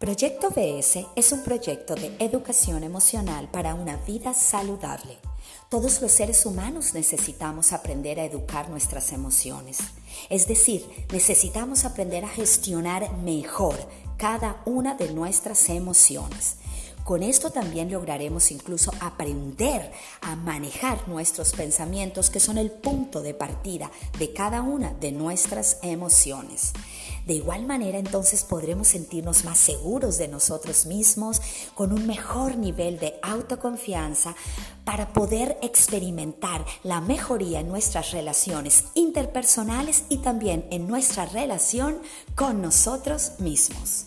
Proyecto BS es un proyecto de educación emocional para una vida saludable. Todos los seres humanos necesitamos aprender a educar nuestras emociones. Es decir, necesitamos aprender a gestionar mejor cada una de nuestras emociones. Con esto también lograremos incluso aprender a manejar nuestros pensamientos que son el punto de partida de cada una de nuestras emociones. De igual manera entonces podremos sentirnos más seguros de nosotros mismos, con un mejor nivel de autoconfianza para poder experimentar la mejoría en nuestras relaciones interpersonales y también en nuestra relación con nosotros mismos.